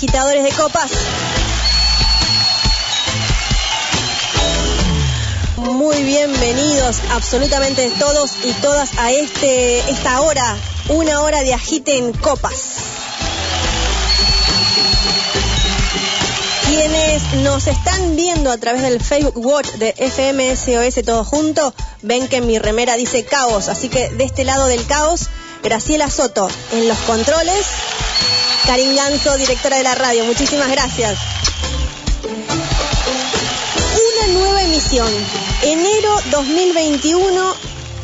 Agitadores de copas. Muy bienvenidos absolutamente todos y todas a este esta hora, una hora de agiten copas. Quienes nos están viendo a través del Facebook Watch de FMSOS todo junto, ven que mi remera dice caos, así que de este lado del caos, Graciela Soto en los controles, Karin Ganso, directora de la radio, muchísimas gracias. Una nueva emisión, enero 2021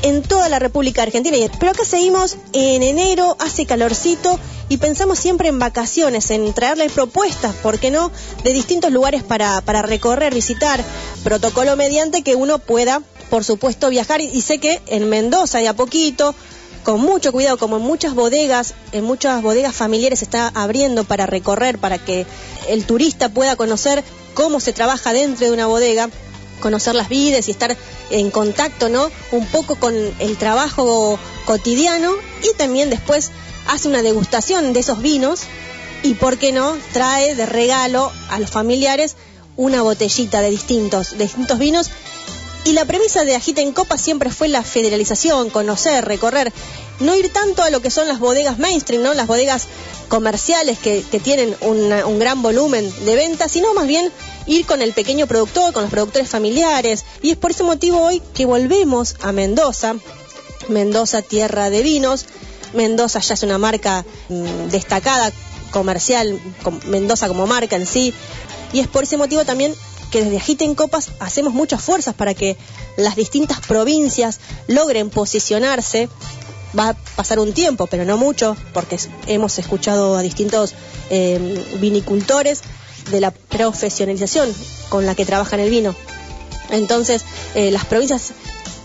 en toda la República Argentina. Pero acá seguimos en enero, hace calorcito y pensamos siempre en vacaciones, en traerles propuestas, ¿por qué no?, de distintos lugares para, para recorrer, visitar, protocolo mediante que uno pueda, por supuesto, viajar. Y, y sé que en Mendoza de a poquito, con mucho cuidado, como en muchas bodegas, en muchas bodegas familiares se está abriendo para recorrer, para que el turista pueda conocer cómo se trabaja dentro de una bodega, conocer las vides y estar en contacto, ¿no? Un poco con el trabajo cotidiano y también después hace una degustación de esos vinos y, ¿por qué no?, trae de regalo a los familiares una botellita de distintos, de distintos vinos. Y la premisa de Agita en Copa siempre fue la federalización, conocer, recorrer, no ir tanto a lo que son las bodegas mainstream, ¿no? Las bodegas comerciales que, tienen una- un gran volumen de ventas, sino más bien ir con el pequeño productor, con los productores familiares. Y es por ese motivo hoy que volvemos a Mendoza, Mendoza, tierra de vinos. Mendoza ya es una marca mm, destacada, comercial, Mendoza como marca en sí. Y es por ese motivo también que desde Agiten Copas hacemos muchas fuerzas para que las distintas provincias logren posicionarse. Va a pasar un tiempo, pero no mucho, porque hemos escuchado a distintos eh, vinicultores de la profesionalización con la que trabajan el vino. Entonces, eh, las provincias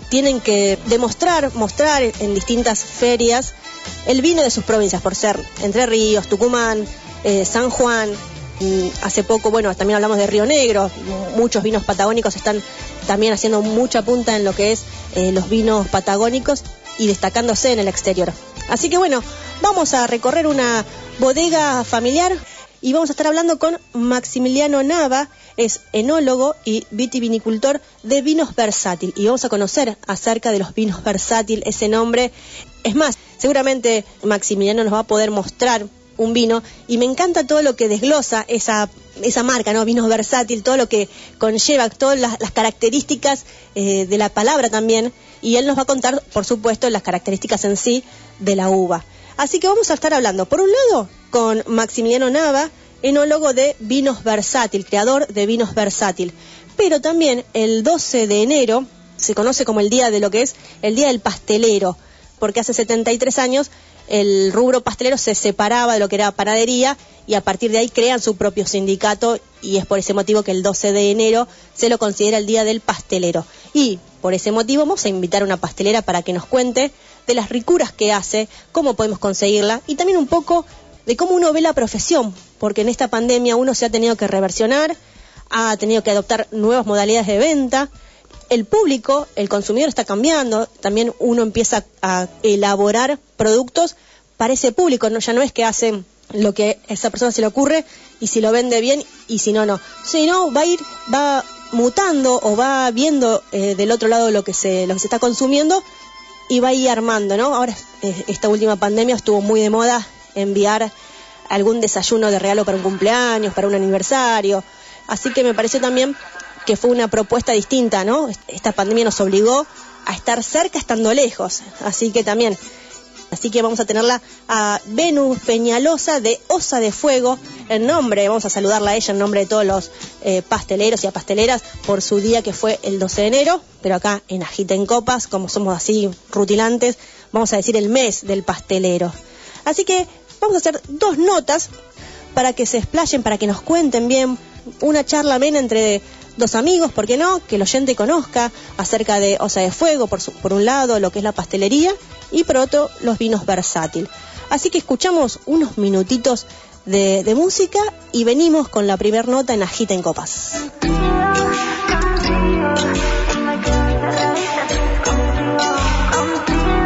tienen que demostrar, mostrar en distintas ferias el vino de sus provincias, por ser Entre Ríos, Tucumán, eh, San Juan. Mm, Hace poco, bueno, también hablamos de Río Negro. Muchos vinos patagónicos están también haciendo mucha punta en lo que es eh, los vinos patagónicos y destacándose en el exterior. Así que bueno, vamos a recorrer una bodega familiar y vamos a estar hablando con Maximiliano Nava, es enólogo y vitivinicultor de Vinos Versátil. Y vamos a conocer acerca de los vinos versátil, ese nombre. Es más, seguramente Maximiliano nos va a poder mostrar un vino y me encanta todo lo que desglosa esa, esa marca, ¿no? Vinos Versátil, todo lo que conlleva, todas las, características eh, de la palabra también. Y él nos va a contar, por supuesto, las características en sí de la uva. Así que vamos a estar hablando, por un lado, con Maximiliano Nava, enólogo de Vinos Versátil, creador de Vinos Versátil. Pero también el 12 de enero se conoce como el día de lo que es el Día del Pastelero, porque hace 73 años el rubro pastelero se separaba de lo que era panadería y a partir de ahí crean su propio sindicato y es por ese motivo que el 12 de enero se lo considera el Día del Pastelero. Y por ese motivo vamos a invitar a una pastelera para que nos cuente de las ricuras que hace, cómo podemos conseguirla y también un poco de cómo uno ve la profesión, porque en esta pandemia uno se ha tenido que reversionar, ha tenido que adoptar nuevas modalidades de venta. El público, el consumidor está cambiando, también uno empieza a elaborar productos para ese público, ¿no? ya no es que hacen lo que a esa persona se le ocurre y si lo vende bien y si no, no. Si no, va a ir, va mutando o va viendo eh, del otro lado lo que, se, lo que se está consumiendo y va a ir armando, ¿no? Ahora, eh, esta última pandemia estuvo muy de moda enviar algún desayuno de regalo para un cumpleaños, para un aniversario. Así que me pareció también que fue una propuesta distinta, ¿no? Esta pandemia nos obligó a estar cerca estando lejos. Así que también. Así que vamos a tenerla a Venus Peñalosa de Osa de Fuego en nombre, vamos a saludarla a ella en nombre de todos los eh, pasteleros y a pasteleras por su día que fue el 12 de enero, pero acá en Agita en Copas, como somos así rutilantes, vamos a decir el mes del pastelero. Así que vamos a hacer dos notas para que se explayen, para que nos cuenten bien una charla amena entre dos amigos, ¿por qué no? Que el oyente conozca acerca de Osa de Fuego, por, por un lado, lo que es la pastelería, y por otro, los vinos versátil. Así que escuchamos unos minutitos de, música y venimos con la primer nota en Agita en Copas.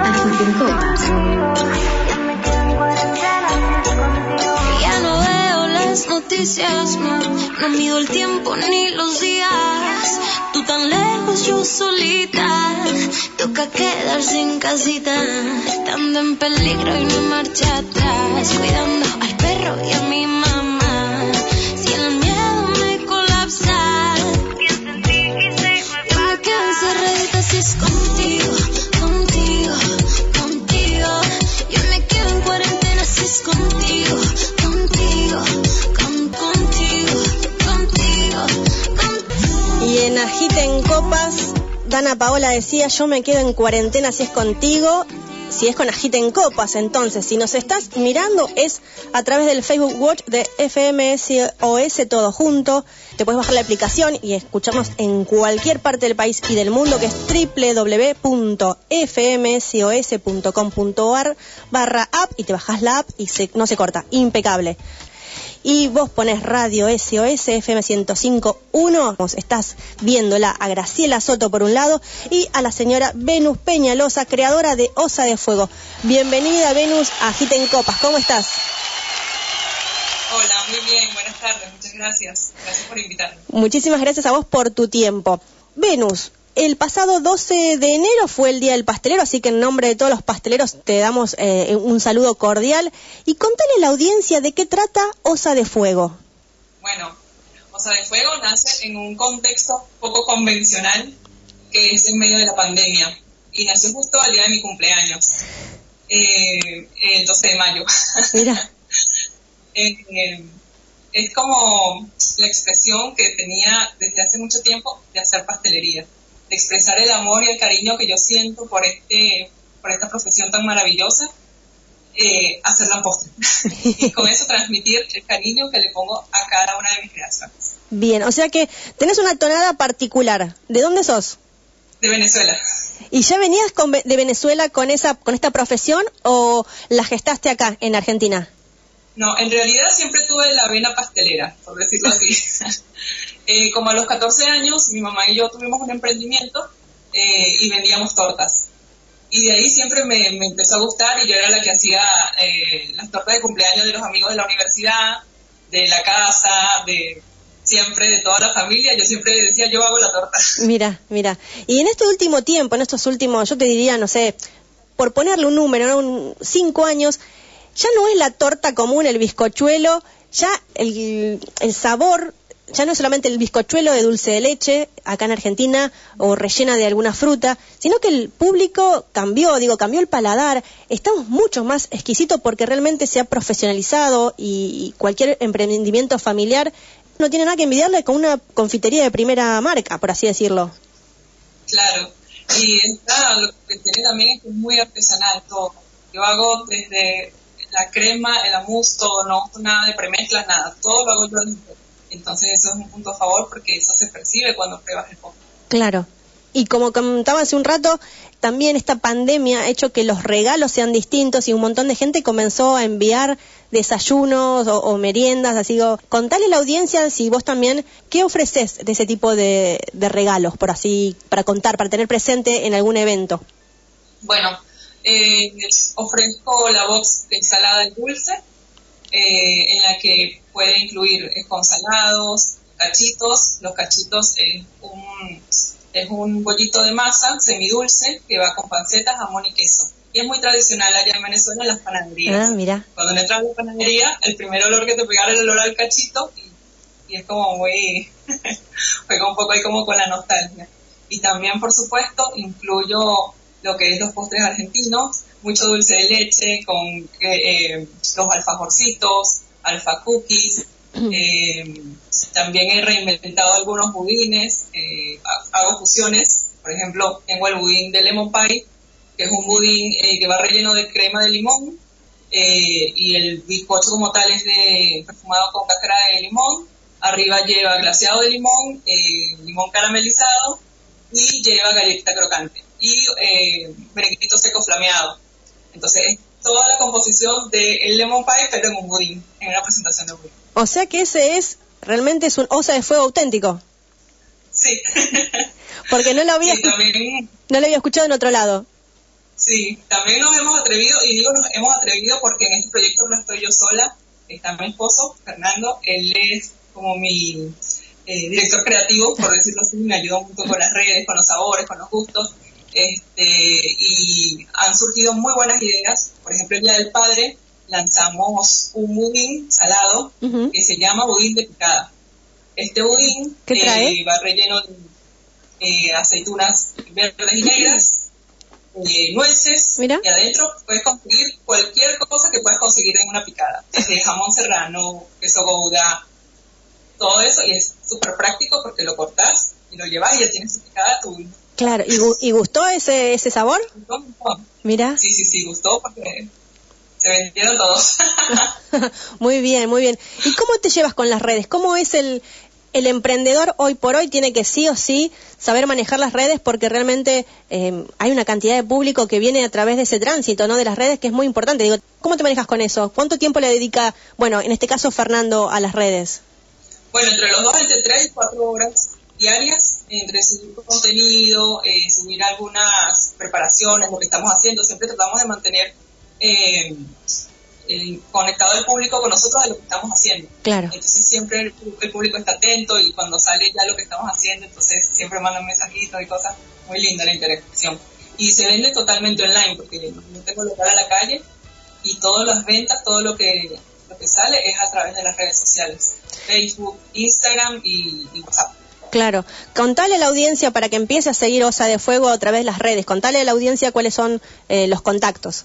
Agita en Copas. No, mido el tiempo ni los días. Tú tan lejos, yo solita. Toca quedarse en casita, estando en peligro y no marcha atrás. Cuidando al perro y a mi mamá. Si el miedo me colapsa, me si es contigo, Dana Paola decía, yo me quedo en cuarentena si es contigo, si es con Agita en Copas. Entonces, si nos estás mirando es a través del Facebook Watch de FMSOS todo junto. Te puedes bajar la aplicación y escucharnos en cualquier parte del país y del mundo que es www.fmsos.com.ar barra app y te bajas la app y no se corta, impecable y vos pones Radio SOS FM 105.1, vos estás viéndola a Graciela Soto por un lado y a la señora Venus Peñalosa, creadora de Osa de Fuego. Bienvenida Venus a Agita en Copas, ¿cómo estás? Hola, muy bien, buenas tardes, muchas gracias. Gracias por invitarme. Muchísimas gracias a vos por tu tiempo. Venus, el pasado 12 de enero fue el Día del Pastelero, así que en nombre de todos los pasteleros te damos eh, un saludo cordial y contale a la audiencia de qué trata Osa de Fuego. Bueno, Osa de Fuego nace en un contexto poco convencional que es en medio de la pandemia y nació justo al día de mi cumpleaños, eh, el 12 de mayo. Mira, Eh, es como la expresión que tenía desde hace mucho tiempo de hacer pastelería, de expresar el amor y el cariño que yo siento por este por esta profesión tan maravillosa, eh, hacerla en postre. y con eso transmitir el cariño que le pongo a cada una de mis creaciones. bien, o sea que tenés una tonada particular. ¿De dónde sos? De Venezuela. ¿Y ya venías con de Venezuela con esa con esta profesión o la gestaste acá en Argentina? No, en realidad siempre tuve la vena pastelera, por decirlo así. Eh, como a los 14 años, mi mamá y yo tuvimos un emprendimiento eh, y vendíamos tortas. Y de ahí siempre me, empezó a gustar y yo era la que hacía eh, las tortas de cumpleaños de los amigos de la universidad, de la casa, de siempre, de toda la familia. Yo siempre decía, yo hago la torta. Mira, mira. Y en este último tiempo, en estos últimos, yo te diría, no sé, por ponerle un número. Un- cinco años, ya no es la torta común, el bizcochuelo, ya el, el sabor, ya no es solamente el bizcochuelo de dulce de leche, acá en Argentina, o rellena de alguna fruta, sino que el público cambió, digo, cambió el paladar, estamos mucho más exquisitos porque realmente se ha profesionalizado y, cualquier emprendimiento familiar no tiene nada que envidiarle con una confitería de primera marca, por así decirlo. Claro. Y esta, lo que tiene también es que es muy artesanal todo. Yo hago desde la crema, el amus, todo, no uso nada de premezclas, nada. Todo lo hago yo. Entonces eso es un punto a favor porque eso se percibe cuando pruebas el postre. Claro. Y como comentaba hace un rato, también esta pandemia ha hecho que los regalos sean distintos y un montón de gente comenzó a enviar desayunos o, o meriendas. Así que contale a la audiencia si vos también, ¿qué ofreces de ese tipo de, de regalos, por así, para contar, para tener presente en algún evento? Bueno, eh, ofrezco la box de ensalada de dulce, eh, en la que puede incluir eh, con salados, cachitos. Los cachitos es un, es un bollito de masa semidulce que va con panceta, jamón y queso. Y es muy tradicional allá en Venezuela en las panaderías. Ah, mira. Cuando entras a la panadería, el primer olor que te pega era el olor al cachito y, y es como muy, juega un poco ahí como con la nostalgia. Y también, por supuesto, incluyo lo que es los postres argentinos, mucho dulce de leche con eh, eh, los alfajorcitos, alfa cookies. eh, también he reinventado algunos budines, eh, ha- hago fusiones. Por ejemplo, tengo el budín de lemon pie, que es un budín eh, que va relleno de crema de limón eh, y el bizcocho como tal es de perfumado con cáscara de limón. Arriba lleva glaseado de limón, limón caramelizado y lleva galleta crocante y eh, seco flameado. Entonces es toda la composición del lemon pie pero en un budín, en una presentación de budín. O sea que ese es, realmente es un osa de fuego auténtico. Sí. Porque no lo había, no lo había escuchado en otro lado. Sí, también nos hemos atrevido, y digo nos hemos atrevido porque en este proyecto no estoy yo sola, está mi esposo, Fernando, él es como mi eh, director creativo, por decirlo así, me ayuda mucho con las redes, con los sabores, con los gustos, este, y han surgido muy buenas ideas. Por ejemplo, el Día del Padre lanzamos un budín salado que se llama budín de picada. Este budín eh, va relleno de eh, aceitunas verdes y negras, eh, nueces y adentro puedes conseguir cualquier cosa que puedas conseguir en una picada, desde jamón serrano, queso gouda, todo eso y es súper práctico porque lo cortas y lo llevas y ya tienes tu picada tu Claro, ¿y, gustó ese, ese sabor? Mira. Sí, sí, sí, gustó porque se vendieron todos. muy bien, muy bien. ¿Y cómo te llevas con las redes? ¿Cómo es el, el emprendedor hoy por hoy tiene que sí o sí saber manejar las redes porque realmente eh, hay una cantidad de público que viene a través de ese tránsito, ¿no? De las redes que es muy importante. Digo, ¿cómo te manejas con eso? ¿Cuánto tiempo le dedica, bueno, en este caso Fernando, a las redes? Bueno, entre los dos, entre tres y cuatro horas diarias, entre subir contenido, eh, subir algunas preparaciones, lo que estamos haciendo. Siempre tratamos de mantener eh, eh, conectado el público con nosotros de lo que estamos haciendo. Claro. Entonces siempre el, público está atento y cuando sale ya lo que estamos haciendo, entonces siempre mandan mensajitos y cosas. Muy linda la interacción. Y se vende totalmente online porque no tengo local a la calle y todas las ventas, todo lo que, lo que sale es a través de las redes sociales. Facebook, Instagram y, WhatsApp. Claro. Contale a la audiencia para que empiece a seguir Osa de Fuego a través de las redes. Contale a la audiencia cuáles son eh, los contactos.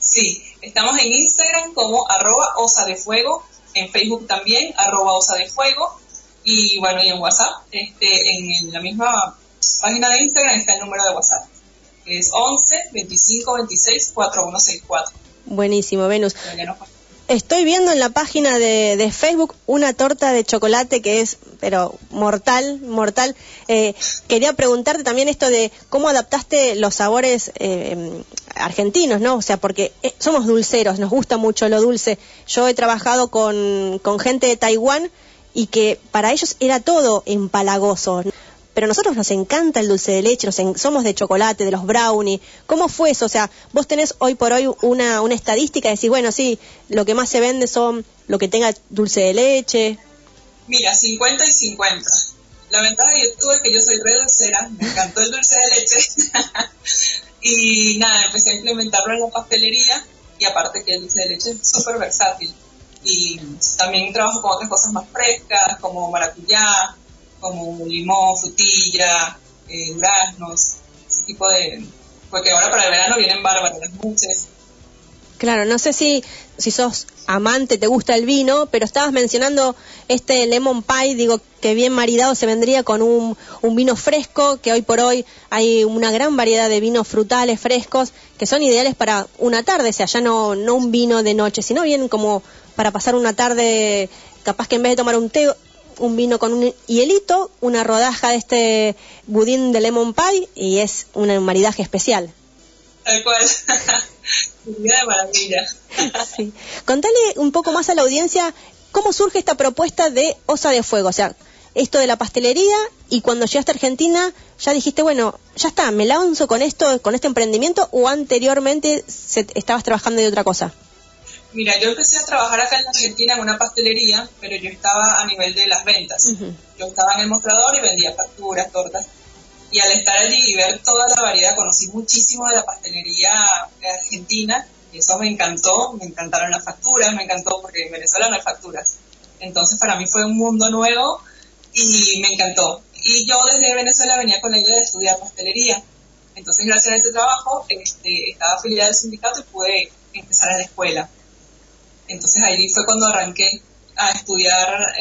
Sí, estamos en Instagram como arroba osa de fuego, en Facebook también, arroba osa de fuego, y bueno, y en WhatsApp, este, en la misma página de Instagram está el número de WhatsApp, es 11 25 26 4164. Buenísimo, Venus. Estoy viendo en la página de, Facebook una torta de chocolate que es, pero mortal, mortal. Eh, quería preguntarte también esto de cómo adaptaste los sabores eh, argentinos, ¿no? O sea, porque eh, somos dulceros, nos gusta mucho lo dulce. Yo he trabajado con, con gente de Taiwán y que para ellos era todo empalagoso pero a nosotros nos encanta el dulce de leche, somos de chocolate, de los brownies. ¿Cómo fue eso? O sea, vos tenés hoy por hoy una, una estadística, decís, bueno, sí, lo que más se vende son lo que tenga dulce de leche. Mira, 50 y 50. La ventaja de YouTube es que yo soy re dulcera, me encantó el dulce de leche. y nada, empecé a implementarlo en la pastelería y aparte que el dulce de leche es súper versátil. Y también trabajo con otras cosas más frescas, como maracuyá, como limón, frutilla, eh, duraznos, ese tipo de... Porque ahora para el verano vienen bárbaras las muchas. Claro, no sé si, si sos amante, te gusta el vino, pero estabas mencionando este lemon pie, digo que bien maridado se vendría con un, un, vino fresco, que hoy por hoy hay una gran variedad de vinos frutales frescos que son ideales para una tarde, o sea, ya no, no un vino de noche, sino bien como para pasar una tarde, capaz que en vez de tomar un té un vino con un hielito, una rodaja de este budín de lemon pie y es un maridaje especial. Tal cual. de maravilla. sí. Contale un poco más a la audiencia cómo surge esta propuesta de Osa de Fuego. O sea, esto de la pastelería y cuando llegaste a Argentina ya dijiste, bueno, ya está, me lanzo con esto, con este emprendimiento o anteriormente estabas trabajando de otra cosa. Mira, yo empecé a trabajar acá en Argentina en una pastelería, pero yo estaba a nivel de las ventas. Yo estaba en el mostrador y vendía facturas, tortas. Y al estar allí y ver toda la variedad, conocí muchísimo de la pastelería argentina y eso me encantó, me encantaron las facturas, me encantó porque en Venezuela no hay facturas. Entonces para mí fue un mundo nuevo y me encantó. Y yo desde Venezuela venía con la idea de estudiar pastelería. Entonces gracias a ese trabajo este, estaba afiliada al sindicato y pude empezar a la escuela. Entonces ahí fue cuando arranqué a estudiar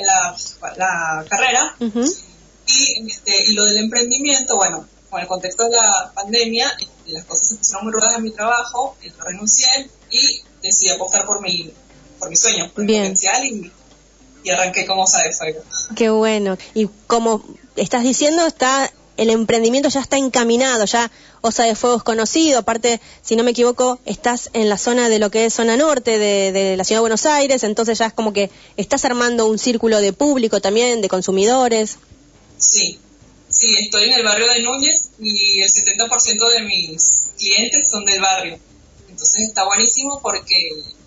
la, carrera. y, este, y lo del emprendimiento, bueno, con el contexto de la pandemia, este, las cosas se pusieron muy rudas en mi trabajo, renuncié y decidí apostar por mi, por mi sueño, por Bien. mi potencial y, y arranqué como Osa de Fuego. Qué bueno. Y como estás diciendo, está el emprendimiento ya está encaminado, ya Osa de Fuego es conocido, aparte, si no me equivoco, estás en la zona de lo que es zona norte de, la ciudad de Buenos Aires, entonces ya es como que estás armando un círculo de público también, de consumidores. Sí, sí, estoy en el barrio de Núñez y el 70% de mis clientes son del barrio. Entonces está buenísimo porque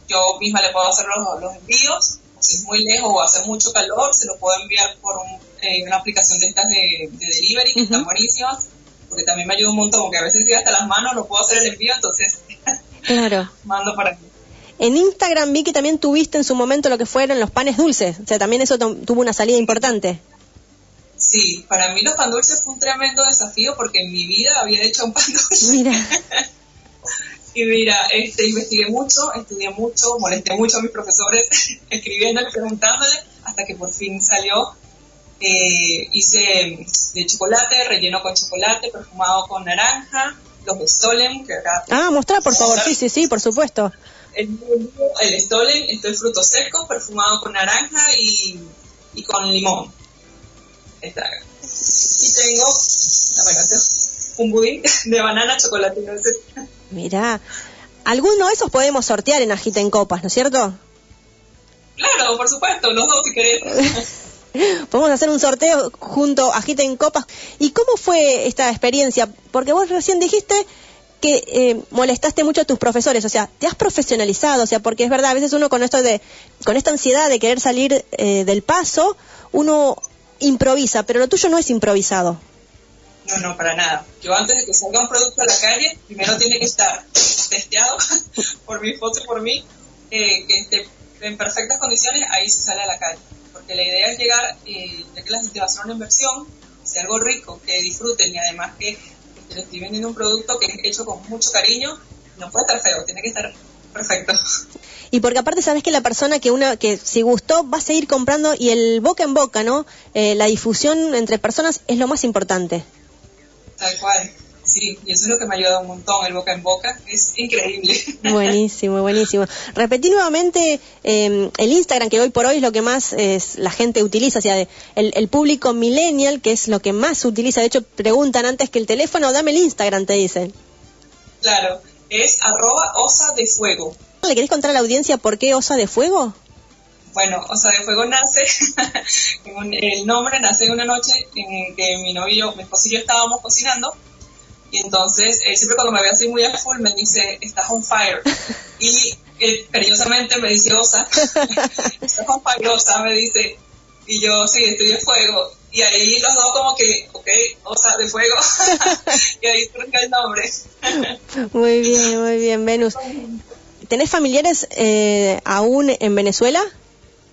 yo misma le puedo hacer los, los envíos. Si es muy lejos o hace mucho calor, se lo puedo enviar por un- eh, una aplicación de estas de, de delivery que están buenísimas. Porque también me ayuda un montón, porque a veces estoy hasta las manos, no puedo hacer el envío, entonces Claro. mando para aquí. En Instagram vi que también tuviste en su momento lo que fueron los panes dulces, o sea, también eso tuvo una salida importante. Sí, para mí los pan dulces fue un tremendo desafío porque en mi vida había hecho un pan dulce. Mira, Y mira, este, investigué mucho, estudié mucho, molesté mucho a mis profesores escribiéndole, preguntándole, hasta que por fin salió. Eh, hice de chocolate, relleno con chocolate, perfumado con naranja, los de Stolen, que acá ah, mostrar por favor, sí, sí, sí, por supuesto. el, el Stolen, esto es fruto seco, perfumado con naranja y, y con limón. Está acá. Y tengo, bueno, un budín de banana, chocolate y nueces. Mira, alguno de esos podemos sortear en Agita en Copas, ¿no es cierto? Claro, por supuesto, los dos si querés. Podemos hacer un sorteo junto a Agita en Copas. ¿Y cómo fue esta experiencia? Porque vos recién dijiste que eh, molestaste mucho a tus profesores, o sea, te has profesionalizado, o sea, porque es verdad, a veces uno con esto de, con esta ansiedad de querer salir eh, del paso, uno improvisa, pero lo tuyo no es improvisado. No, no, para nada. Yo antes de que salga un producto a la calle, primero tiene que estar testeado por mi foto y por mí, eh, que esté en perfectas condiciones, ahí se sale a la calle. Porque la idea es llegar, eh, ya que la gente va a hacer una inversión, sea algo rico, que disfruten y además que, le estoy vendiendo un producto que es hecho con mucho cariño, no puede estar feo, tiene que estar perfecto. Y porque aparte sabes que la persona que una que si gustó va a seguir comprando y el boca en boca, ¿no? Eh, la difusión entre personas es lo más importante. Tal cual. Sí, y eso es lo que me ha ayudado un montón, el boca en boca. Es increíble. Buenísimo, buenísimo. Repetí nuevamente eh, el Instagram, que hoy por hoy es lo que más es, la gente utiliza, o sea, el, el público millennial, que es lo que más utiliza. De hecho, preguntan antes que el teléfono, dame el Instagram, te dicen. claro, es arroba osa de fuego. ¿Le querés contar a la audiencia por qué Osa de Fuego? Bueno, Osa de Fuego nace, el nombre nace en una noche en que mi novio, mi esposo y yo estábamos cocinando y entonces él siempre cuando me ve así muy a full me dice, estás on fire. Y él cariñosamente me dice, Osa, estás on fire, Osa, me dice. Y yo, sí, estoy de fuego. Y ahí los dos como que, ok, Osa de Fuego. y ahí surge el nombre. Muy bien, muy bien, Venus. ¿Tenés familiares eh, aún en Venezuela?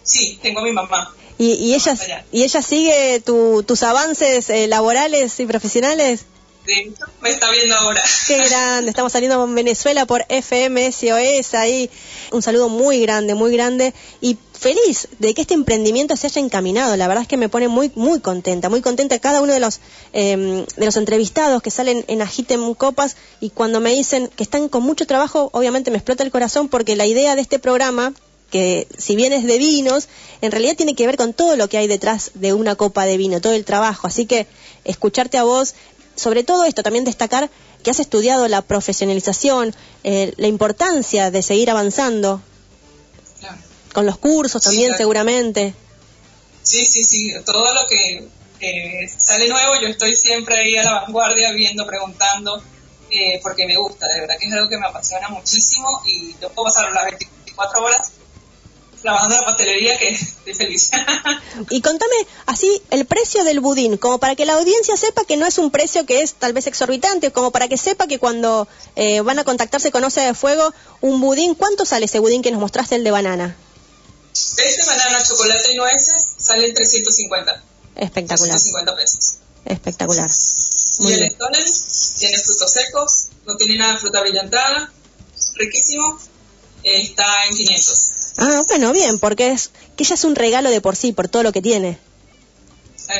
sí, tengo a mi mamá. ¿Y, y ella, y ella sigue tu- tus avances eh, laborales y profesionales? De hecho, me está viendo ahora. Qué grande, estamos saliendo en Venezuela por FM SOS ahí. Un saludo muy grande, muy grande y feliz de que este emprendimiento se haya encaminado. La verdad es que me pone muy, muy contenta, muy contenta cada uno de los eh, de los entrevistados que salen en Agitem Copas y cuando me dicen que están con mucho trabajo, obviamente me explota el corazón porque la idea de este programa que si bien es de vinos, en realidad tiene que ver con todo lo que hay detrás de una copa de vino, todo el trabajo. Así que escucharte a vos, sobre todo esto, también destacar que has estudiado la profesionalización, eh, la importancia de seguir avanzando Claro. con los cursos Sí, también claro. seguramente. Sí, sí, sí. Todo lo que eh, sale nuevo, yo estoy siempre ahí a la vanguardia, viendo, preguntando, eh, porque me gusta. De verdad que es algo que me apasiona muchísimo y yo puedo pasar las 24 horas trabajando en la pastelería que estoy feliz. Y contame así el precio del budín, como para que la audiencia sepa que no es un precio que es tal vez exorbitante, como para que sepa que cuando eh, van a contactarse con Osa de Fuego, un budín, ¿cuánto sale ese budín que nos mostraste el de banana? este banana, chocolate y nueces sale en 350. Espectacular, 350 pesos. espectacular. Y Muy el bien. Stolen tiene frutos secos, no tiene nada de fruta brillantada, riquísimo, está en 500. Ah, bueno, bien, porque es que ya es un regalo de por sí, por todo lo que tiene.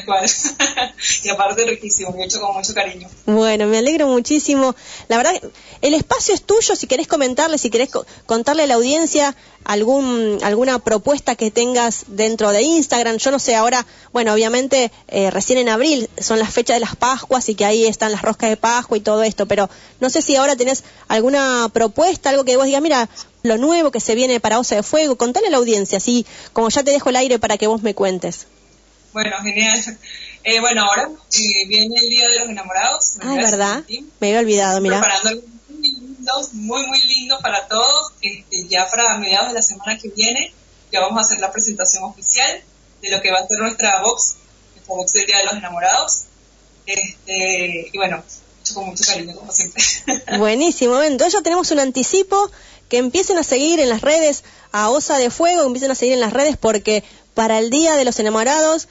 Y aparte riquísimo, hecho con mucho cariño. Bueno, me alegro muchísimo. La verdad, el espacio es tuyo si querés comentarle, si querés contarle a la audiencia algún alguna propuesta que tengas dentro de Instagram. Yo no sé, ahora, bueno, obviamente eh, recién en abril son las fechas de las Pascuas y que ahí están las roscas de Pascua y todo esto, pero no sé si ahora tenés alguna propuesta, algo que vos digas, mira, lo nuevo que se viene para Osa de Fuego, contale a la audiencia, así como ya te dejo el aire para que vos me cuentes. Bueno, genial. Eh, bueno, ahora eh, viene el Día de los Enamorados. Ah, ¿verdad? Me había olvidado, mira. Preparando muy lindo, muy, muy lindo para todos. Este, ya para mediados de la semana que viene ya vamos a hacer la presentación oficial de lo que va a ser nuestra box, nuestra box del Día de los Enamorados. Este, y bueno, con mucho cariño, como siempre. Buenísimo, entonces ya tenemos un anticipo que empiecen a seguir en las redes a Osa de Fuego, que empiecen a seguir en las redes porque para el Día de los Enamorados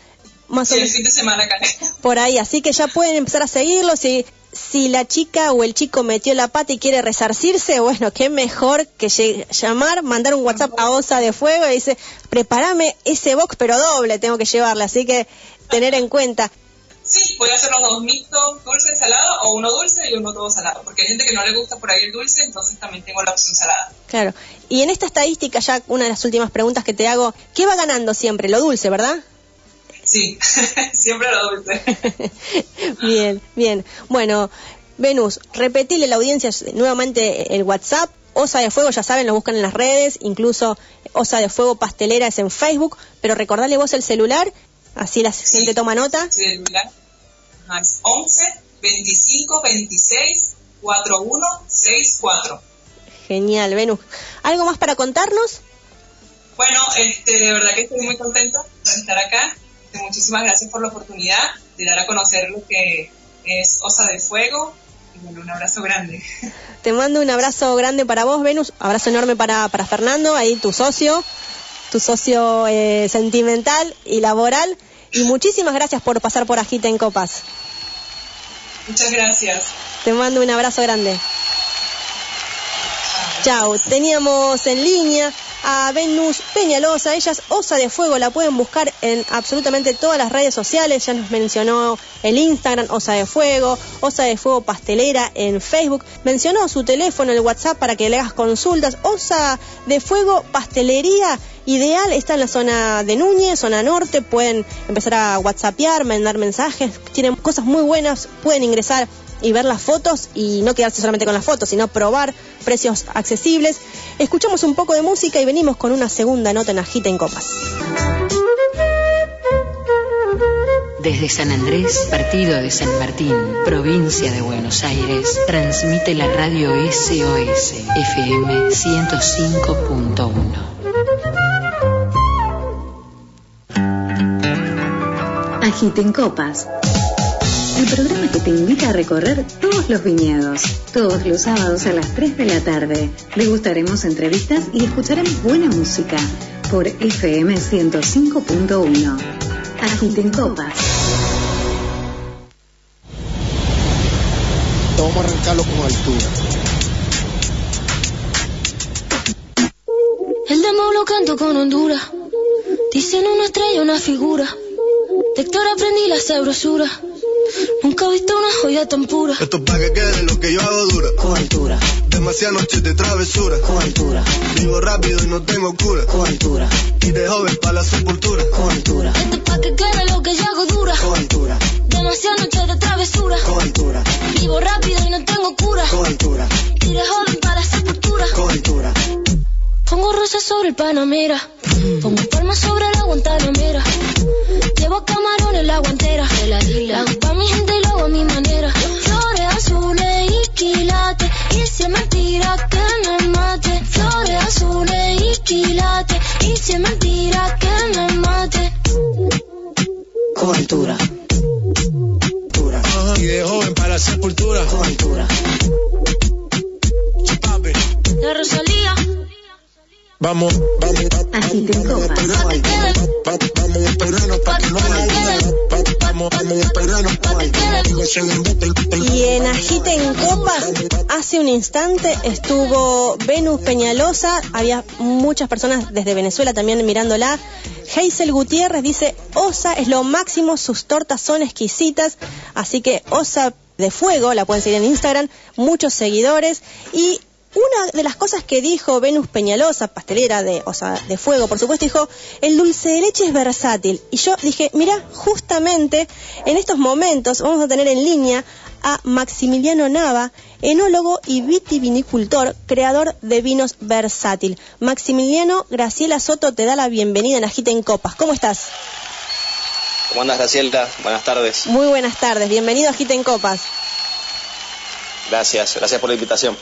más o menos. fin de semana Por ahí, así que ya pueden empezar a seguirlo. Si, si la chica o el chico metió la pata y quiere resarcirse, bueno, qué mejor que llamar, mandar un WhatsApp a Osa de Fuego y dice, prepárame ese box, pero doble tengo que llevarle. Así que tener en cuenta. Sí, voy a hacer los dos mixtos, dulce y salado, o uno dulce y uno todo salado, porque hay gente que no le gusta por ahí el dulce, entonces también tengo la opción salada. Claro. Y en esta estadística, ya una de las últimas preguntas que te hago, ¿qué va ganando siempre? Lo dulce, ¿verdad? Sí, siempre lo dulce. bien, bien. Bueno, Venus, repetile a la audiencia nuevamente el WhatsApp. Osa de Fuego, ya saben, lo buscan en las redes, incluso Osa de Fuego Pastelera es en Facebook, pero recordale vos el celular, así la gente toma nota. Celular, es 11 25 26 41 64. Genial, Venus. ¿Algo más para contarnos? Bueno, este, de verdad que estoy muy contenta de estar acá muchísimas gracias por la oportunidad de dar a conocer lo que es Osa de Fuego. Y bueno, un abrazo grande. Te mando un abrazo grande para vos, Venus. Abrazo enorme para, para Fernando, ahí tu socio, tu socio eh, sentimental y laboral. Y muchísimas gracias por pasar por Agita en Copas. Muchas gracias. Te mando un abrazo grande. Chao. Teníamos en línea a Venus Peñalosa. Ella es Osa de Fuego, la pueden buscar en absolutamente todas las redes sociales. Ya nos mencionó el Instagram Osa de Fuego, Osa de Fuego Pastelera en Facebook. Mencionó su teléfono, el WhatsApp para que le hagas consultas. Osa de Fuego Pastelería ideal está en la zona de Núñez, zona norte. Pueden empezar a WhatsAppear, mandar mensajes. Tienen cosas muy buenas. Pueden ingresar y ver las fotos y no quedarse solamente con las fotos, sino probar precios accesibles. Escuchamos un poco de música y venimos con una segunda nota en Agita en Copas. Desde San Andrés, partido de San Martín, provincia de Buenos Aires, transmite la radio SOS FM 105.1. Agita en Copas el programa que te invita a recorrer todos los viñedos. Todos los sábados a las 3 de la tarde. Degustaremos entrevistas y escucharemos buena música por FM 105.1. Agiten copas. Vamos a arrancarlo con altura. El demo lo canto con Honduras. Dicen una estrella, una figura. De Héctor aprendí la sabrosura. Nunca he visto una joya tan pura. Esto es para que quede lo que yo hago dura. Con altura. Demasiadas noches de travesura. Con altura. Vivo rápido y no tengo cura. Con altura. Y de joven para la sepultura. Con altura. Esto es para que quede lo que yo hago dura. Con altura. Demasiadas noches de travesura. Con altura. Vivo rápido y no tengo cura. Con altura. Y de joven para la sepultura. Con altura. Pongo rosas sobre el Panamera. Pongo palmas sobre la Guantanamera. Llevo camarones la guantera. La hago pa' mi gente y lo hago a mi manera. Flores azules y quilates. Y si es mentira que me mate. Flores azules y quilates. Y si es mentira que me mate. Coventura. Y de joven para la sepultura. Coventura. La Rosalía. Vamos, vamos, Agiten copas. Y en Agiten Copas, hace un instante estuvo Venus Peñalosa, había muchas personas desde Venezuela también mirándola, Hazel Gutiérrez dice, Osa es lo máximo, sus tortas son exquisitas, así que Osa de Fuego, la pueden seguir en Instagram, muchos seguidores. Y una de las cosas que dijo Venus Peñalosa, pastelera de, Osa de Fuego, por supuesto, dijo, el dulce de leche es versátil. Y yo dije, mira, justamente en estos momentos vamos a tener en línea a Maximiliano Nava, enólogo y vitivinicultor, creador de vinos versátil. Maximiliano, Graciela Soto te da la bienvenida en Agita en Copas. ¿Cómo estás? ¿Cómo andas, Graciela? Buenas tardes. Muy buenas tardes, bienvenido a Agita en Copas. Gracias, gracias por la invitación.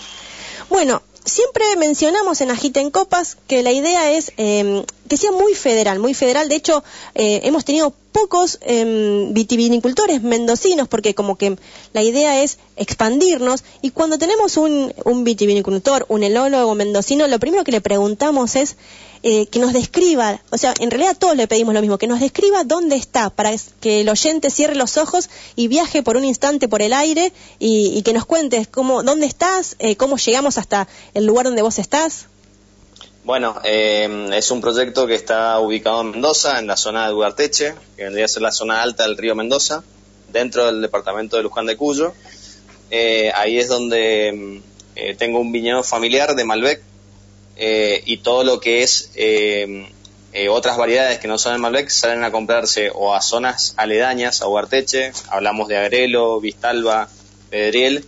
Bueno, siempre mencionamos en Agita en Copas que la idea es eh, que sea muy federal, muy federal. De hecho, eh, hemos tenido pocos eh, vitivinicultores mendocinos porque como que la idea es expandirnos y cuando tenemos un, un vitivinicultor, un enólogo mendocino, lo primero que le preguntamos es eh, que nos describa, o sea, en realidad todos le pedimos lo mismo, que nos describa dónde está, para que el oyente cierre los ojos y viaje por un instante por el aire y, que nos cuentes cómo, dónde estás, eh, cómo llegamos hasta el lugar donde vos estás. Bueno, eh, es un proyecto que está ubicado en Mendoza, en la zona de Duarteche, que vendría a ser la zona alta del río Mendoza, dentro del departamento de Luján de Cuyo. Eh, ahí es donde eh, tengo un viñedo familiar de Malbec eh, y todo lo que es eh, eh, otras variedades que no son el Malbec salen a comprarse o a zonas aledañas a Huarteche, hablamos de Agrelo, Vistalba, Pedriel,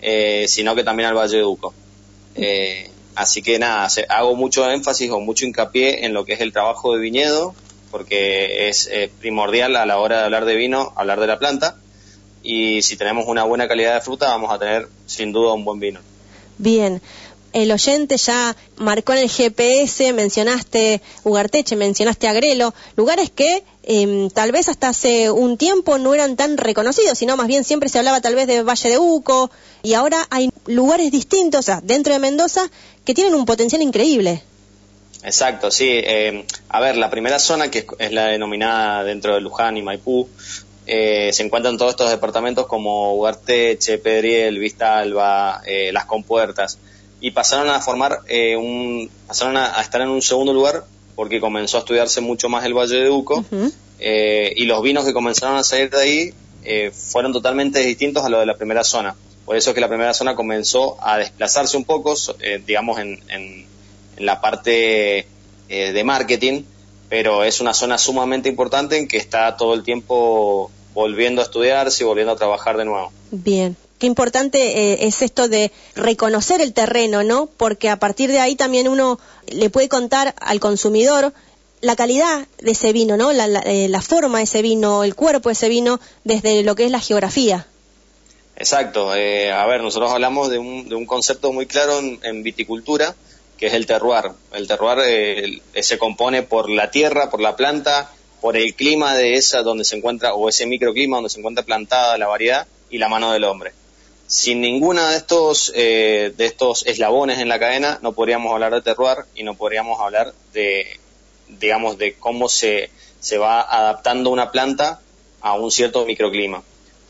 eh, sino que también al Valle de Duco. Eh, así que nada, hago mucho énfasis o mucho hincapié en lo que es el trabajo de viñedo, porque es primordial a la hora de hablar de vino, hablar de la planta, y si tenemos una buena calidad de fruta vamos a tener sin duda un buen vino. Bien. El oyente ya marcó en el GPS, mencionaste Ugarteche, mencionaste Agrelo, lugares que em, tal vez hasta hace un tiempo no eran tan reconocidos, sino más bien siempre se hablaba tal vez de Valle de Uco, y ahora hay lugares distintos, o sea, dentro de Mendoza, que tienen un potencial increíble. Exacto, sí. Eh, a ver, la primera zona, que es, la denominada dentro de Luján y Maipú, eh, se encuentran todos estos departamentos como Huarteche, Pedriel, Vista Alba, eh, Las Compuertas, y pasaron a formar eh, un, pasaron a, a estar en un segundo lugar porque comenzó a estudiarse mucho más el Valle de Duco, Ujú. eh, y los vinos que comenzaron a salir de ahí eh, fueron totalmente distintos a lo de la primera zona. Por eso es que la primera zona comenzó a desplazarse un poco, eh, digamos, en, en- en la parte eh, de marketing, pero es una zona sumamente importante en que está todo el tiempo volviendo a estudiarse y volviendo a trabajar de nuevo. Bien. Qué importante eh, es esto de reconocer el terreno, ¿no? Porque a partir de ahí también uno le puede contar al consumidor la calidad de ese vino, ¿no? Eh, la forma de ese vino, el cuerpo de ese vino, desde lo que es la geografía. Exacto. eh, a ver, nosotros hablamos de un, de un concepto muy claro en, viticultura, que es el terroir. El terroir eh, se compone por la tierra, por la planta, por el clima de esa donde se encuentra, o ese microclima donde se encuentra plantada la variedad, y la mano del hombre. Sin ninguna de estos, eh, de estos eslabones en la cadena, no podríamos hablar de terroir y no podríamos hablar de, digamos, de cómo se, se va adaptando una planta a un cierto microclima.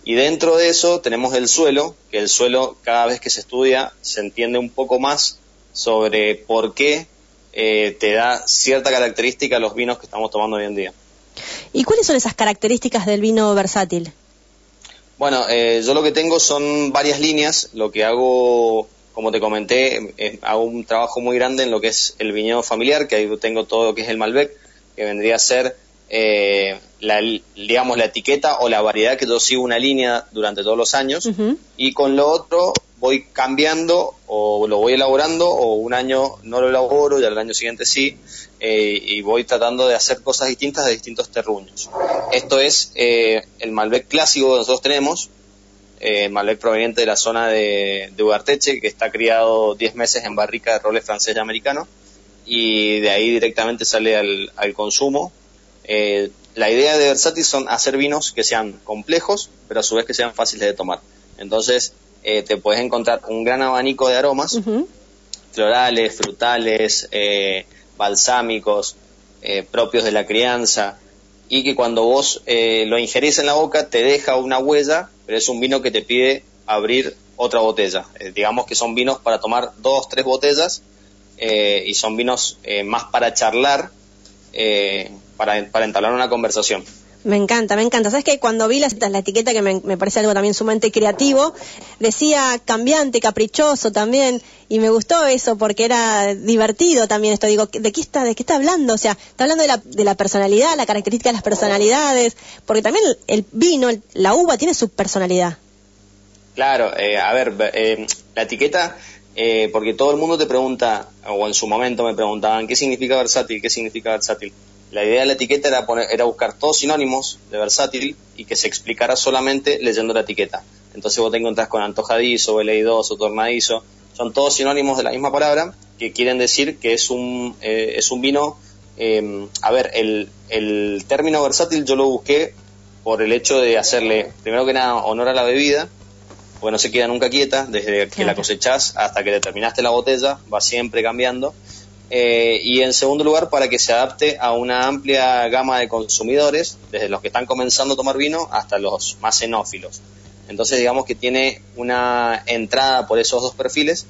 Y dentro de eso tenemos el suelo, que el suelo cada vez que se estudia se entiende un poco más sobre por qué eh, te da cierta característica a los vinos que estamos tomando hoy en día. ¿Y cuáles son esas características del vino versátil? Bueno, eh, yo lo que tengo son varias líneas. Lo que hago, como te comenté, eh, hago un trabajo muy grande en lo que es el viñedo familiar, que ahí tengo todo lo que es el Malbec, que vendría a ser, eh, la, digamos, la etiqueta o la variedad que yo sigo una línea durante todos los años. Y con lo otro voy cambiando o lo voy elaborando o un año no lo elaboro y al año siguiente sí eh, y voy tratando de hacer cosas distintas de distintos terruños. Esto es eh, el Malbec clásico que nosotros tenemos, eh, Malbec proveniente de la zona de, de Ugarteche, que está criado 10 meses en barrica de roble francés y americano y de ahí directamente sale al, consumo. Eh, la idea de Versatis son hacer vinos que sean complejos, pero a su vez que sean fáciles de tomar. Entonces, eh, te puedes encontrar un gran abanico de aromas, florales, frutales, eh, balsámicos, eh, propios de la crianza, y que cuando vos eh, lo ingerís en la boca te deja una huella, pero es un vino que te pide abrir otra botella. Digamos que son vinos para tomar dos, tres botellas, eh, y son vinos eh, más para charlar, eh, para, para entablar una conversación. Me encanta, me encanta. ¿Sabes que Cuando vi la, la etiqueta, que me, parece algo también sumamente creativo, decía cambiante, caprichoso también, y me gustó eso porque era divertido también esto. Digo, ¿de qué está, de qué está hablando? O sea, está hablando de la, de la personalidad, la característica de las personalidades, porque también el, el vino, el- la uva tiene su personalidad. Claro, eh, a ver, eh, la etiqueta, eh, porque todo el mundo te pregunta, o en su momento me preguntaban, ¿qué significa versátil? ¿Qué significa versátil? La idea de la etiqueta era, poner, era buscar todos sinónimos de versátil y que se explicara solamente leyendo la etiqueta. Entonces vos te encontrás con antojadizo, veleidoso, tornadizo, son todos sinónimos de la misma palabra que quieren decir que es un, eh, es un vino, eh, a ver, el, el término versátil yo lo busqué por el hecho de hacerle, primero que nada, honor a la bebida, porque no se queda nunca quieta, desde que Claro. la cosechás hasta que le terminaste la botella, va siempre cambiando. Eh, y en segundo lugar, para que se adapte a una amplia gama de consumidores, desde los que están comenzando a tomar vino hasta los más xenófilos. Entonces, digamos que tiene una entrada por esos dos perfiles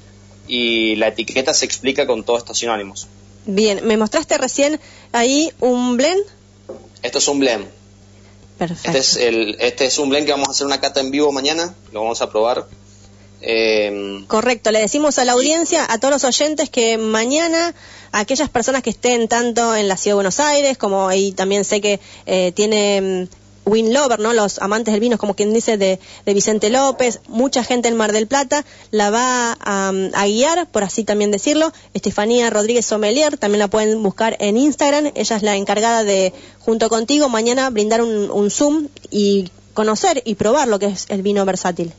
y la etiqueta se explica con todos estos sinónimos. Bien, me mostraste recién ahí un blend. Esto es un blend. Perfecto. Este es, el, este es un blend que vamos a hacer una cata en vivo mañana, lo vamos a probar. Eh, Correcto, le decimos a la audiencia, a todos los oyentes, que mañana aquellas personas que estén tanto en la Ciudad de Buenos Aires, como ahí también sé que eh, tiene mm, Win Lover, ¿no? Los amantes del vino, como quien dice, de, de Vicente López, mucha gente en Mar del Plata, la va a, mm, a guiar, por así también decirlo. Estefanía Rodríguez Sommelier, también la pueden buscar en Instagram. Ella es la encargada de, junto contigo, mañana brindar un, un Zoom y conocer y probar lo que es el vino versátil.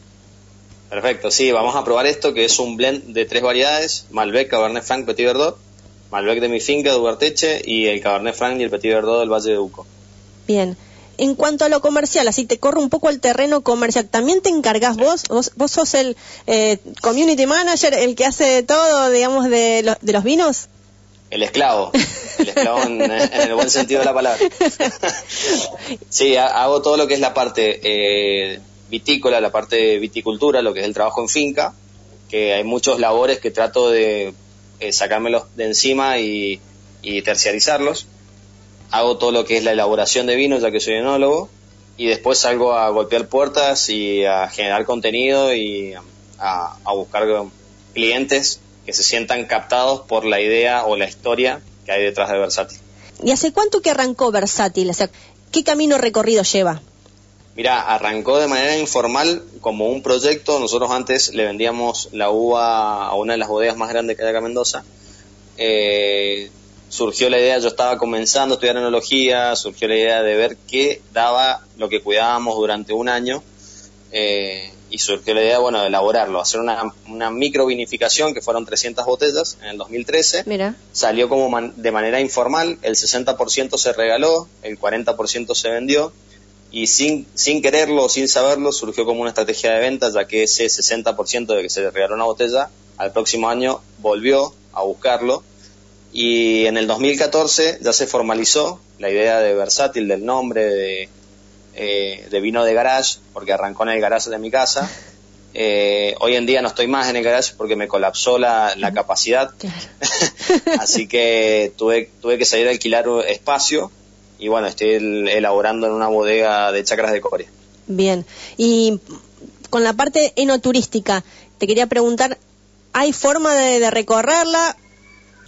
Perfecto, sí, vamos a probar esto que es un blend de tres variedades, Malbec, Cabernet Franc, Petit Verdot, Malbec de mi finca de y el Cabernet Franc y el Petit Verdot del Valle de Uco. Bien. En cuanto a lo comercial, así te corro un poco el terreno comercial, ¿también te encargas vos? ¿Vos, vos sos el eh, community manager, el que hace todo, digamos, de, lo- de los vinos? El esclavo, el esclavo en, en el buen sentido de la palabra. Sí, ha- hago todo lo que es la parte eh, vitícola, la parte de viticultura, lo que es el trabajo en finca, que hay muchos labores que trato de eh, sacármelos de encima y, y terciarizarlos. Hago todo lo que es la elaboración de vinos, ya que soy enólogo, y después salgo a golpear puertas y a generar contenido y a, a buscar clientes que se sientan captados por la idea o la historia que hay detrás de Versátil. ¿Y hace cuánto que arrancó Versátil? O sea, ¿qué camino recorrido lleva? Mira, arrancó de manera informal como un proyecto. Nosotros antes le vendíamos la uva a una de las bodegas más grandes que hay acá en Mendoza. Eh, surgió la idea, yo estaba comenzando a estudiar enología, surgió la idea de ver qué daba lo que cuidábamos durante un año. eh, y surgió la idea, bueno, de elaborarlo, hacer una, una microvinificación que fueron 300 botellas en el 2013 Mira, salió como man- de manera informal, el 60% se regaló, el 40% se vendió y sin, sin quererlo o sin saberlo surgió como una estrategia de venta, ya que ese 60% de que se regaló una botella, al próximo año volvió a buscarlo y en el 2014 ya se formalizó la idea de versátil del nombre de, eh, de vino de garage, porque arrancó en el garage de mi casa. Eh, hoy en día no estoy más en el garage porque me colapsó la, la capacidad claro. Así que tuve, tuve que salir a alquilar espacio y bueno, estoy el- elaborando en una bodega de chacras de Corea. Bien. Y con la parte enoturística, te quería preguntar, ¿hay forma de, de recorrerla?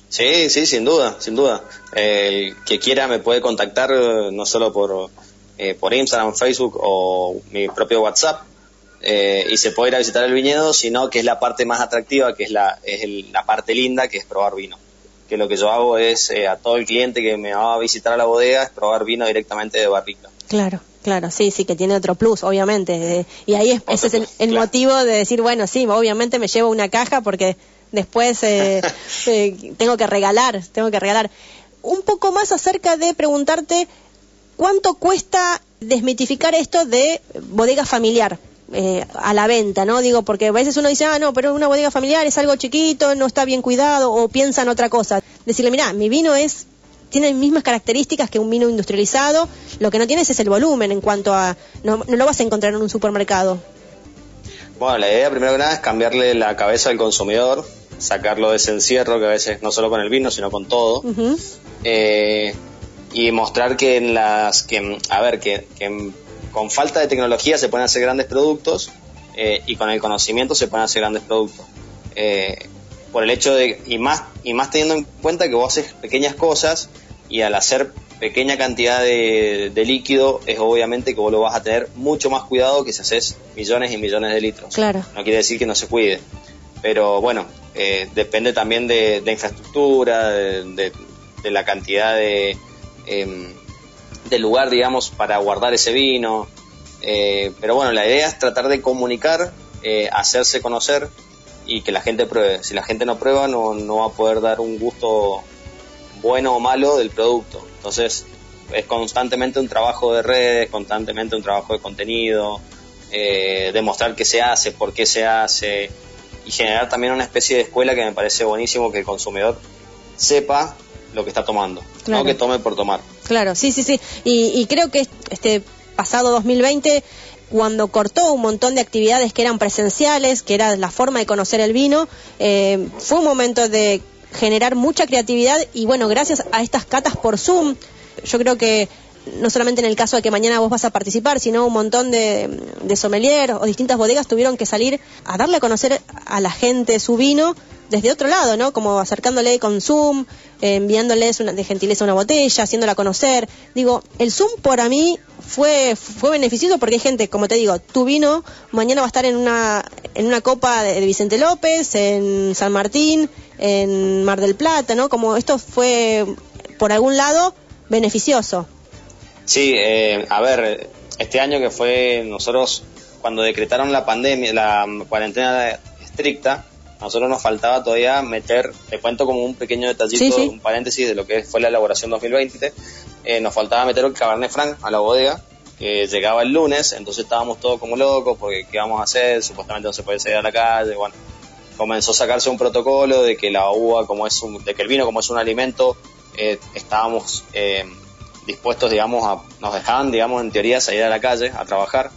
Sí, sí, sin duda, sin duda. El que quiera me puede contactar eh, no solo por, eh, por Instagram, Facebook o mi propio WhatsApp eh, y se puede ir a visitar el viñedo, sino que es la parte más atractiva, que es la, es el- la parte linda, que es probar vino. Que lo que yo hago es eh, a todo el cliente que me va a visitar a la bodega es probar vino directamente de barrica. Claro, claro, sí, sí, que tiene otro plus, obviamente. eh, y ahí es, Otro ese es el, plus, el claro. motivo de decir, bueno, sí, obviamente me llevo una caja porque después eh, eh, tengo que regalar, tengo que regalar. Un poco más acerca de preguntarte cuánto cuesta desmitificar esto de bodega familiar. Eh, a la venta, ¿no? Digo, porque a veces uno dice, ah, no, pero una bodega familiar es algo chiquito, no está bien cuidado, o piensan otra cosa. Decirle, mira, mi vino es tiene las mismas características que un vino industrializado, lo que no tienes es el volumen en cuanto a, no, no lo vas a encontrar en un supermercado. Bueno, la idea primero que nada es cambiarle la cabeza al consumidor, sacarlo de ese encierro que a veces no solo con el vino, sino con todo. Eh, y mostrar que en las que a ver que, que con falta de tecnología se pueden hacer grandes productos eh, y con el conocimiento se pueden hacer grandes productos. Eh, por el hecho de y más y más teniendo en cuenta que vos haces pequeñas cosas y al hacer pequeña cantidad de, de líquido es obviamente que vos lo vas a tener mucho más cuidado que si haces millones y millones de litros. Claro. no quiere decir que no se cuide. Pero bueno eh, depende también de, de infraestructura de, la cantidad de del lugar digamos para guardar ese vino Eh, pero bueno la idea es tratar de comunicar eh, hacerse conocer y que la gente pruebe si la gente no prueba no, no va a poder dar un gusto bueno o malo del producto entonces es constantemente un trabajo de redes constantemente un trabajo de contenido eh, demostrar qué se hace por qué se hace y generar también una especie de escuela que me parece buenísimo que el consumidor sepa lo que está tomando, Claro. no que tome por tomar. Claro, sí, sí, sí. Y, y creo que este pasado 2020, cuando cortó un montón de actividades que eran presenciales, que era la forma de conocer el vino, eh, fue un momento de generar mucha creatividad y bueno, gracias a estas catas por Zoom, yo creo que no solamente en el caso de que mañana vos vas a participar, sino un montón de, de sommelier o distintas bodegas tuvieron que salir a darle a conocer a la gente su vino desde otro lado, ¿no? Como acercándole con Zoom, enviándoles una, de gentileza una botella, haciéndola conocer. Digo, el Zoom para mí fue fue beneficioso porque hay gente, como te digo, tu vino mañana va a estar en una en una copa de, de Vicente López, en San Martín, en Mar del Plata, ¿no? Como esto fue por algún lado beneficioso. Sí, eh, a ver, este año que fue nosotros cuando decretaron la pandemia, la cuarentena estricta, a nosotros nos faltaba todavía meter, te cuento como un pequeño detallito, Sí, sí. un paréntesis de lo que fue la elaboración 2020, eh, nos faltaba meter el Cabernet Franc a la bodega, que llegaba el lunes, entonces estábamos todos como locos, porque qué vamos a hacer, supuestamente no se puede salir a la calle, bueno, comenzó a sacarse un protocolo de que la uva, como es un, de que el vino como es un alimento, eh, estábamos eh, dispuestos, digamos, a, nos dejaban, digamos, en teoría salir a la calle a trabajar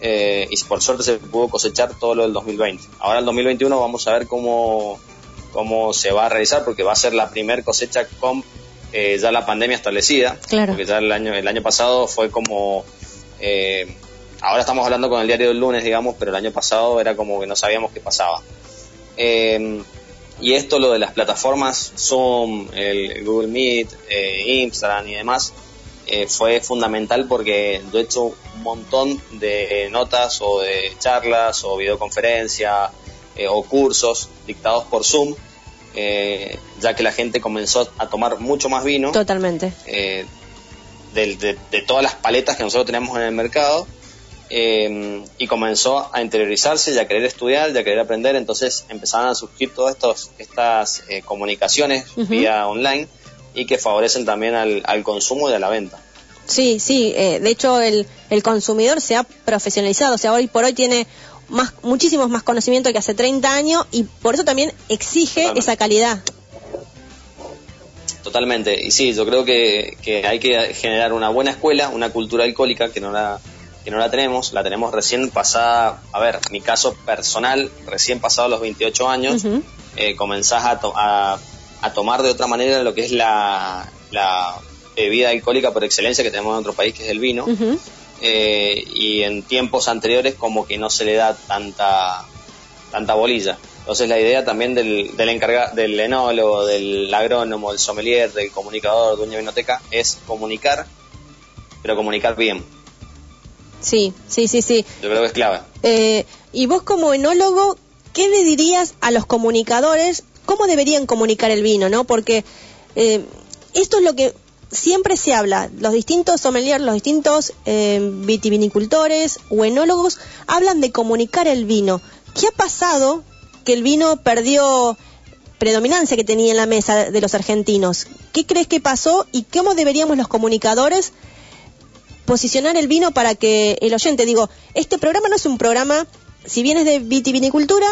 eh, y por suerte se pudo cosechar todo lo del 2020. Ahora el 2021 vamos a ver cómo, cómo se va a realizar porque va a ser la primer cosecha con eh, ya la pandemia establecida. Claro. Porque ya el año, el año pasado fue como... eh, ahora estamos hablando con el diario del lunes, digamos, pero el año pasado era como que no sabíamos qué pasaba. Eh, y esto, lo de las plataformas Zoom, el Google Meet, eh, Instagram y demás, eh, fue fundamental porque yo he hecho un montón de notas o de charlas o videoconferencias eh, o cursos dictados por Zoom, eh, ya que la gente comenzó a tomar mucho más vino Totalmente. eh, de, de todas las paletas que nosotros tenemos en el mercado y comenzó a interiorizarse y a querer estudiar y a querer aprender entonces empezaron a surgir todas estos, estas eh, comunicaciones vía online y que favorecen también al, al consumo y a la venta Sí, sí, eh, de hecho el, el consumidor se ha profesionalizado, o sea, hoy por hoy tiene más, muchísimos más conocimiento que hace 30 años y por eso también exige Totalmente. esa calidad. Totalmente, y sí, yo creo que, que hay que generar una buena escuela, una cultura alcohólica que no la que no la tenemos, la tenemos recién pasada, a ver, mi caso personal, recién pasado los 28 años, eh, comenzás a, to- a, a tomar de otra manera lo que es la, la bebida alcohólica por excelencia que tenemos en otro país, que es el vino, eh, y en tiempos anteriores como que no se le da tanta tanta bolilla. Entonces la idea también del, del encargado, del enólogo, del agrónomo, del sommelier, del comunicador, dueño de vinoteca, es comunicar, pero comunicar bien. Sí, sí, sí, sí. Yo creo que es clave. Eh, y vos como enólogo, ¿qué le dirías a los comunicadores? ¿Cómo deberían comunicar el vino, no? Porque eh, esto es lo que siempre se habla. Los distintos sommeliers, los distintos eh, vitivinicultores o enólogos hablan de comunicar el vino. ¿Qué ha pasado que el vino perdió predominancia que tenía en la mesa de los argentinos? ¿Qué crees que pasó y cómo deberíamos los comunicadores posicionar el vino para que el oyente, digo, este programa no es un programa, si bien es de vitivinicultura,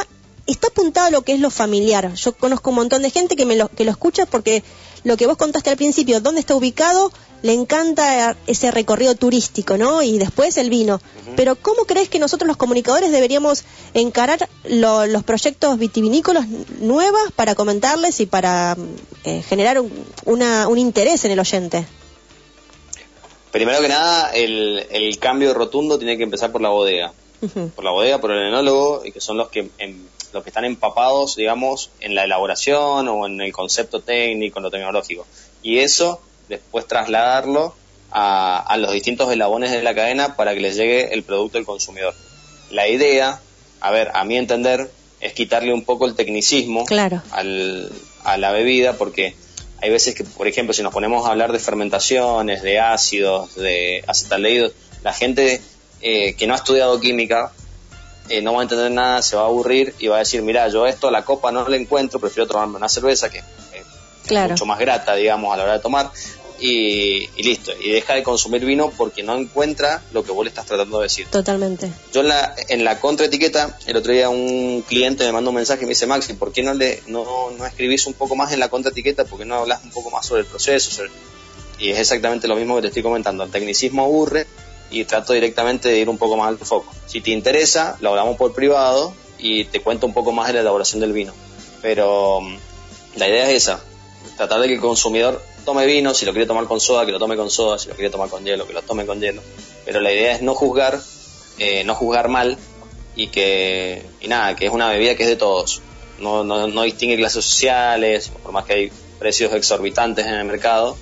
está apuntado a lo que es lo familiar. Yo conozco un montón de gente que, me lo, que lo escucha porque lo que vos contaste al principio, dónde está ubicado, le encanta ese recorrido turístico, ¿no? Y después el vino. Pero ¿cómo crees que nosotros los comunicadores deberíamos encarar lo- los proyectos vitivinícolas nuevas para comentarles y para eh, generar un, una- un interés en el oyente? primero que nada, el, el cambio rotundo tiene que empezar por la bodega. Por la bodega, por el enólogo, y que son los que, los que están empapados, digamos, en la elaboración o en el concepto técnico, en lo tecnológico. Y eso, después trasladarlo a, a los distintos eslabones de la cadena para que les llegue el producto al consumidor. La idea, a ver, a mi entender, es quitarle un poco el tecnicismo Claro. al- a la bebida porque hay veces que, por ejemplo, si nos ponemos a hablar de fermentaciones, de ácidos, de acetaldehídos, la gente eh, que no ha estudiado química eh, no va a entender nada, se va a aburrir y va a decir, mira, yo esto la copa no le encuentro, prefiero tomarme una cerveza que es Claro. mucho más grata, digamos, a la hora de tomar y, y listo. Y deja de consumir vino porque no encuentra lo que vos le estás tratando de decir. Totalmente. Yo en la, en la contraetiqueta, el otro día un cliente me mandó un mensaje y me dice, Maxi, ¿por qué no, le, no, no escribís un poco más en la contraetiqueta? ¿Por qué no hablas un poco más sobre el proceso? sobre- Y es exactamente lo mismo que te estoy comentando. El tecnicismo aburre y trato directamente de ir un poco más al foco. Si te interesa, lo hablamos por privado y te cuento un poco más de la elaboración del vino. Pero mm, la idea es esa, tratar de que el consumidor tome vino, si lo quiere tomar con soda, que lo tome con soda, si lo quiere tomar con hielo, que lo tome con hielo. Pero la idea es no juzgar, eh, no juzgar mal y que, y nada, que es una bebida que es de todos. No, no, no distingue clases sociales, por más que hay precios exorbitantes en el mercado.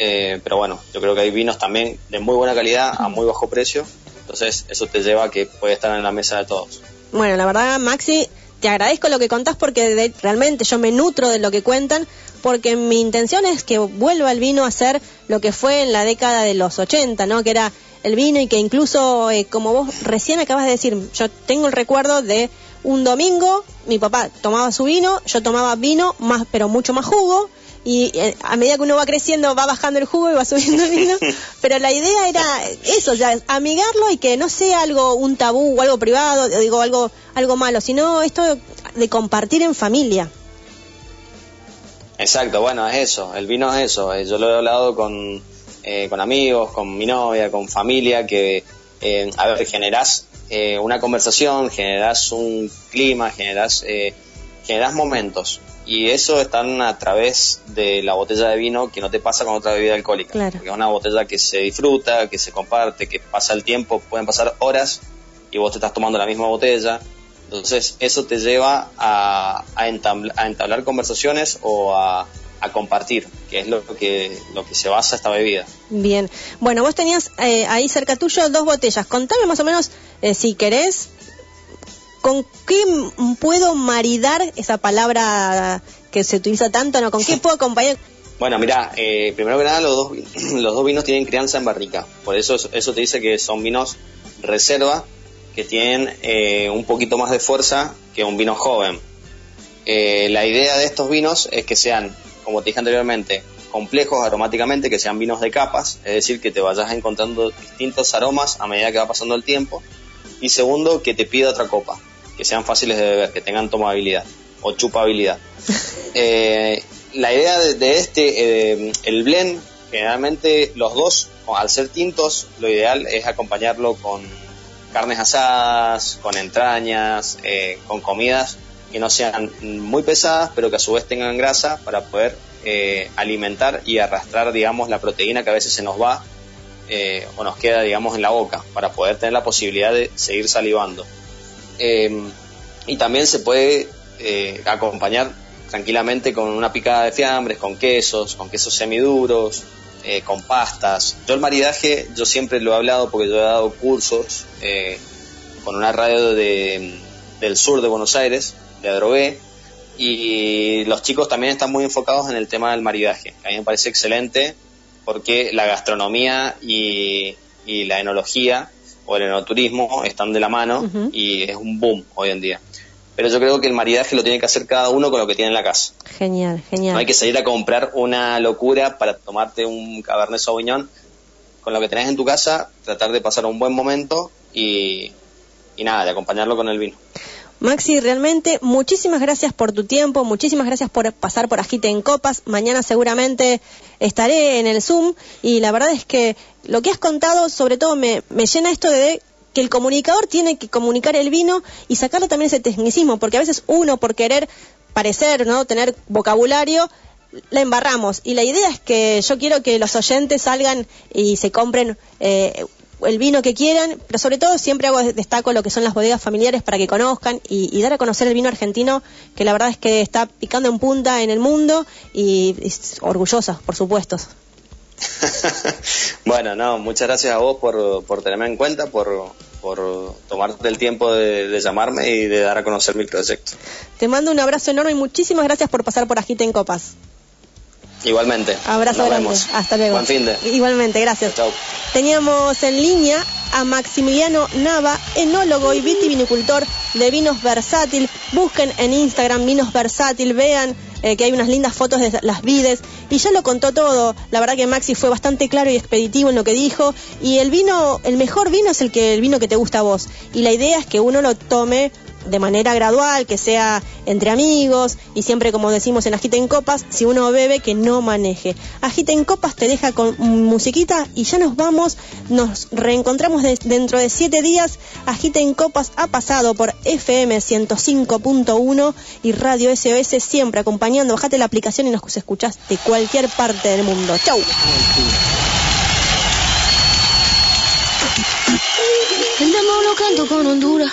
Eh, pero bueno, yo creo que hay vinos también de muy buena calidad a muy bajo precio. Entonces eso te lleva a que puede estar en la mesa de todos. Bueno, la verdad, Maxi, te agradezco lo que contás porque de- realmente yo me nutro de lo que cuentan, porque mi intención es que vuelva el vino a ser lo que fue en la década de los 80, ¿no? Que era el vino y que incluso, eh, como vos recién acabas de decir, yo tengo el recuerdo de un domingo, mi papá tomaba su vino, yo tomaba vino, más pero mucho más jugo, y eh, a medida que uno va creciendo va bajando el jugo y va subiendo el vino, pero la idea era eso, sea, amigarlo y que no sea algo, un tabú o algo privado, digo, algo, algo malo, sino esto de compartir en familia. Exacto, bueno, es eso, el vino es eso. Eh, Yo lo he hablado con, eh, con amigos, con mi novia, con familia, que, eh, a ver, generás eh, una conversación, generás un clima, generás, generás momentos. Y eso están a través de la botella de vino que no te pasa con otra bebida alcohólica. Claro. Porque es una botella que se disfruta, que se comparte, que pasa el tiempo, pueden pasar horas y vos te estás tomando la misma botella. Entonces eso te lleva a, a, entabl- a entablar conversaciones o a, a compartir, que es lo que, lo que se basa esta bebida. Bien, bueno, vos tenías eh, ahí cerca tuyo dos botellas. Contame más o menos, eh, si querés, ¿con qué puedo maridar esa palabra que se utiliza tanto? ¿no? ¿Con qué puedo acompañar? Bueno, mira, eh, primero que nada los dos, vi- los dos vinos tienen crianza en barrica, por eso eso te dice que son vinos reserva que tienen eh, un poquito más de fuerza que un vino joven. Eh, la idea de estos vinos es que sean, como te dije anteriormente, complejos aromáticamente, que sean vinos de capas, es decir, que te vayas encontrando distintos aromas a medida que va pasando el tiempo. Y segundo, que te pida otra copa, que sean fáciles de beber, que tengan tomabilidad o chupabilidad. Eh, la idea de, este, eh, el blend, generalmente los dos, al ser tintos, lo ideal es acompañarlo con carnes asadas, con entrañas, eh, con comidas que no sean muy pesadas, pero que a su vez tengan grasa para poder eh, alimentar y arrastrar, digamos, la proteína que a veces se nos va eh, o nos queda, digamos, en la boca, para poder tener la posibilidad de seguir salivando. Eh, y también se puede eh, acompañar tranquilamente con una picada de fiambres, con quesos, con quesos semiduros, eh, con pastas. Yo el maridaje, yo siempre lo he hablado porque yo he dado cursos eh, con una radio de, del sur de Buenos Aires, de Adrogué, y los chicos también están muy enfocados en el tema del maridaje. A mí me parece excelente porque la gastronomía y la enología o el enoturismo están de la mano y es un boom hoy en día. Pero yo creo que el maridaje lo tiene que hacer cada uno con lo que tiene en la casa. Genial, genial. No hay que salir a comprar una locura para tomarte un Cabernet Sauvignon. Con lo que tenés en tu casa, tratar de pasar un buen momento y, y nada, de acompañarlo con el vino. Maxi, realmente muchísimas gracias por tu tiempo, muchísimas gracias por pasar por Agite en Copas. Mañana seguramente estaré en el Zoom y la verdad es que lo que has contado sobre todo me, me llena esto de que el comunicador tiene que comunicar el vino y sacarle también ese tecnicismo, porque a veces uno por querer parecer, ¿no? tener vocabulario, la embarramos. Y la idea es que yo quiero que los oyentes salgan y se compren eh, el vino que quieran, pero sobre todo siempre hago destaco lo que son las bodegas familiares para que conozcan y, y dar a conocer el vino argentino, que la verdad es que está picando en punta en el mundo y, y orgullosa, por supuesto. bueno, no, muchas gracias a vos por, por tenerme en cuenta, por, por tomarte el tiempo de, de llamarme y de dar a conocer mi proyecto. Te mando un abrazo enorme y muchísimas gracias por pasar por Agita en Copas. Igualmente. Abrazo Nos grande. vemos. Hasta luego. Buen fin de. Igualmente, gracias. Chau. Teníamos en línea a Maximiliano Nava, enólogo y vitivinicultor de Vinos Versátil. Busquen en Instagram Vinos Versátil, vean eh, que hay unas lindas fotos de las vides y ya lo contó todo. La verdad que Maxi fue bastante claro y expeditivo en lo que dijo y el vino, el mejor vino es el que el vino que te gusta a vos y la idea es que uno lo tome de manera gradual, que sea entre amigos y siempre como decimos en Agita en Copas, si uno bebe que no maneje. Agita en Copas te deja con musiquita y ya nos vamos, nos reencontramos de- dentro de siete días. Agita en Copas ha pasado por FM 105.1 y Radio SOS siempre acompañando. Bajate la aplicación y nos escuchás de cualquier parte del mundo. Chau. Canto con Honduras.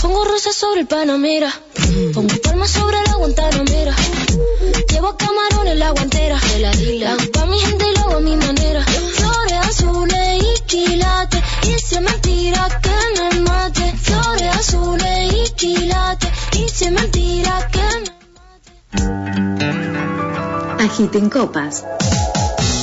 Pongo rosas sobre el Panamera. Pongo palmas sobre la Guantanamera. Llevo camarones la guantera. La hago pa' mi gente y lo hago a mi manera. Flores azules y quilates. Y si mentira que me mate. Flores azules y quilates. Y si mentira que me Agiten Copas.